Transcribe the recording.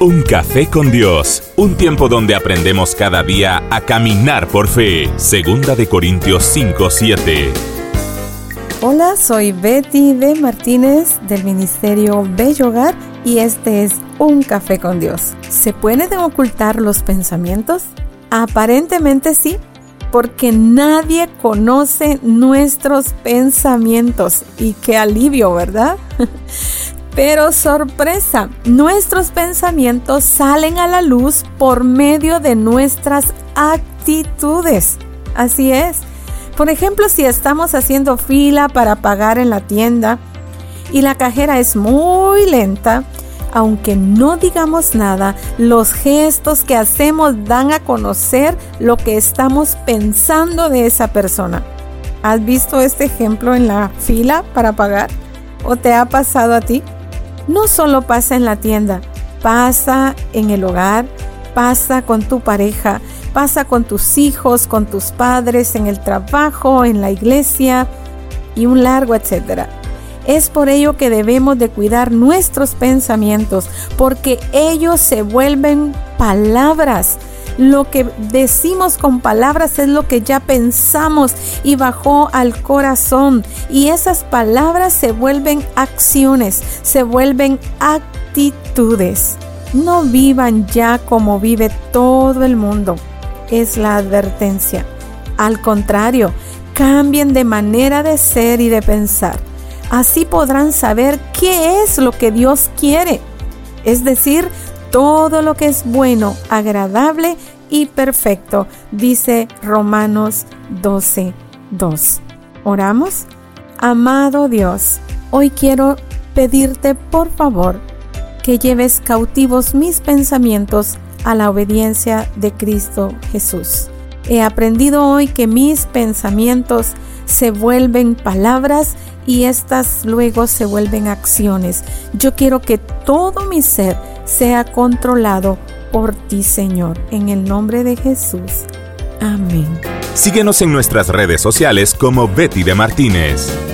Un café con Dios, un tiempo donde aprendemos cada día a caminar por fe. Segunda de Corintios 5:7. Hola, soy Betty de Martínez del Ministerio Bello Hogar y este es Un café con Dios. ¿Se pueden ocultar los pensamientos? Aparentemente sí, porque nadie conoce nuestros pensamientos. Y qué alivio, ¿verdad? Pero sorpresa, nuestros pensamientos salen a la luz por medio de nuestras actitudes. Así es. Por ejemplo, si estamos haciendo fila para pagar en la tienda y la cajera es muy lenta, aunque no digamos nada, los gestos que hacemos dan a conocer lo que estamos pensando de esa persona. ¿Has visto este ejemplo en la fila para pagar? ¿O te ha pasado a ti? No solo pasa en la tienda, pasa en el hogar, pasa con tu pareja, pasa con tus hijos, con tus padres, en el trabajo, en la iglesia y un largo etcétera. Es por ello que debemos de cuidar nuestros pensamientos, porque ellos se vuelven palabras lo que decimos con palabras es lo que ya pensamos y bajó al corazón. Y esas palabras se vuelven acciones, se vuelven actitudes. No vivan ya como vive todo el mundo. Es la advertencia. Al contrario, cambien de manera de ser y de pensar. Así podrán saber qué es lo que Dios quiere. Es decir, todo lo que es bueno, agradable y perfecto, dice Romanos 12, 2. Oramos. Amado Dios, hoy quiero pedirte por favor que lleves cautivos mis pensamientos a la obediencia de Cristo Jesús. He aprendido hoy que mis pensamientos se vuelven palabras y estas luego se vuelven acciones. Yo quiero que todo mi ser sea controlado por ti, Señor, en el nombre de Jesús. Amén. Síguenos en nuestras redes sociales como Betty de Martínez.